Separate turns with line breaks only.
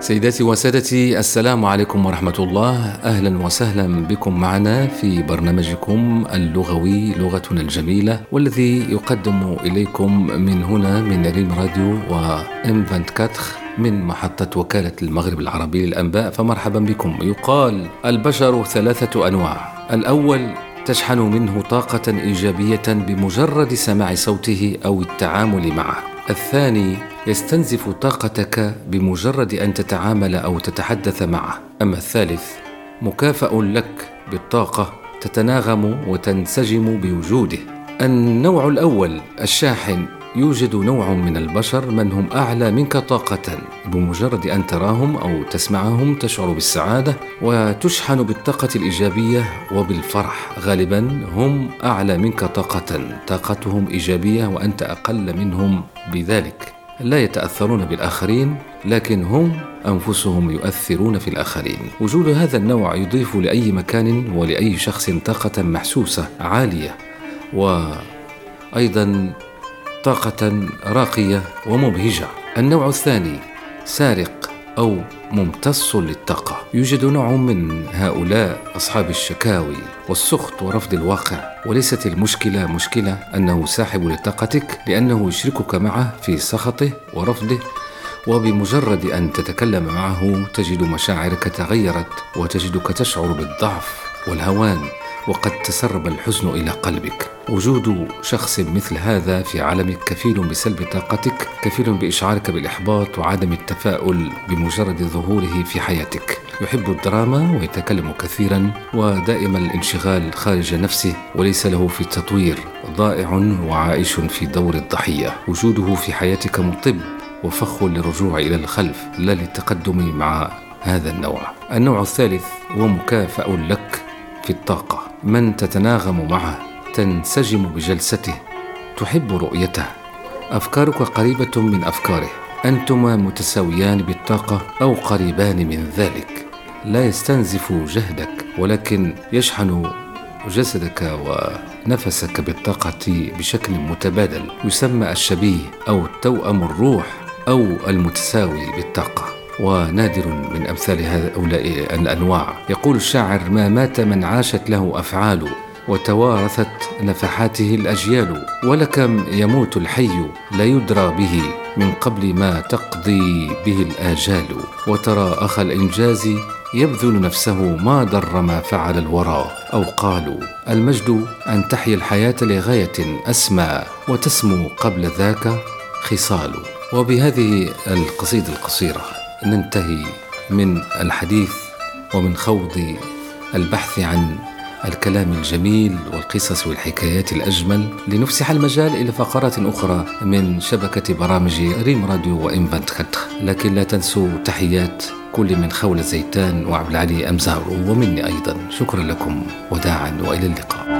سيداتي وسادتي السلام عليكم ورحمة الله. أهلا وسهلا بكم معنا في برنامجكم اللغوي لغتنا الجميلة والذي يقدم إليكم من هنا من ريم راديو وإم 24 من محطة وكالة المغرب العربي للأنباء. فمرحبا بكم. يقال البشر ثلاثة أنواع. الأول تشحن منه طاقة إيجابية بمجرد سماع صوته أو التعامل معه. الثاني يستنزف طاقتك بمجرد أن تتعامل أو تتحدث معه. أما الثالث مكافأ لك بالطاقة تتناغم وتنسجم بوجوده. النوع الأول الشاحن يوجد نوع من البشر من هم أعلى منك طاقة بمجرد أن تراهم أو تسمعهم تشعر بالسعادة وتشحن بالطاقة الإيجابية وبالفرح. غالبا هم أعلى منك طاقة طاقتهم إيجابية وأنت أقل منهم بذلك. لا يتأثرون بالآخرين لكن هم أنفسهم يؤثرون في الآخرين. وجود هذا النوع يضيف لأي مكان ولأي شخص طاقة محسوسة عالية وأيضا طاقة راقية ومبهجة. النوع الثاني سارق أو ممتص للطاقة. يوجد نوع من هؤلاء أصحاب الشكاوي والسخط ورفض الواقع. وليست المشكلة مشكلة أنه ساحب لطاقتك لأنه يشركك معه في سخطه ورفضه. وبمجرد أن تتكلم معه تجد مشاعرك تغيرت وتجدك تشعر بالضعف والهوان. وقد تسرب الحزن إلى قلبك. وجود شخص مثل هذا في عالمك كفيل بسلب طاقتك كفيل بإشعارك بالإحباط وعدم التفاؤل بمجرد ظهوره في حياتك. يحب الدراما ويتكلم كثيرا ودائما الانشغال خارج نفسه وليس له في التطوير ضائع وعائش في دور الضحية. وجوده في حياتك مطب وفخ للرجوع إلى الخلف لا للتقدم مع هذا النوع. النوع الثالث ومكافأ لك. في الطاقة. من تتناغم معه تنسجم بجلسته تحب رؤيته. أفكارك قريبة من أفكاره. أنتما متساويان بالطاقة أو قريبان من ذلك. لا يستنزف جهدك ولكن يشحن جسدك ونفسك بالطاقة بشكل متبادل. يسمى الشبيه أو توأم الروح أو المتساوي بالطاقة. ونادر من أمثال هؤلاء الأنواع. يقول الشاعر ما مات من عاشت له أفعال وتوارثت نفحاته الأجيال ولكم يموت الحي لا يدرى به من قبل ما تقضي به الآجال. وترى أخ الإنجاز يبذل نفسه ما ضر ما فعل الورى. أو قالوا المجد أن تحيا الحياة لغاية أسمى وتسمو قبل ذاك خصال. وبهذه القصيدة القصيرة. ننتهي من الحديث ومن خوض البحث عن الكلام الجميل والقصص والحكايات الأجمل لنفسح المجال إلى فقرات أخرى من شبكة برامج ريم راديو وإم لكن لا تنسوا تحيات كل من خول الزيتان وعبد العلي أمزار ومني أيضا. شكرا لكم وداعا وإلى اللقاء.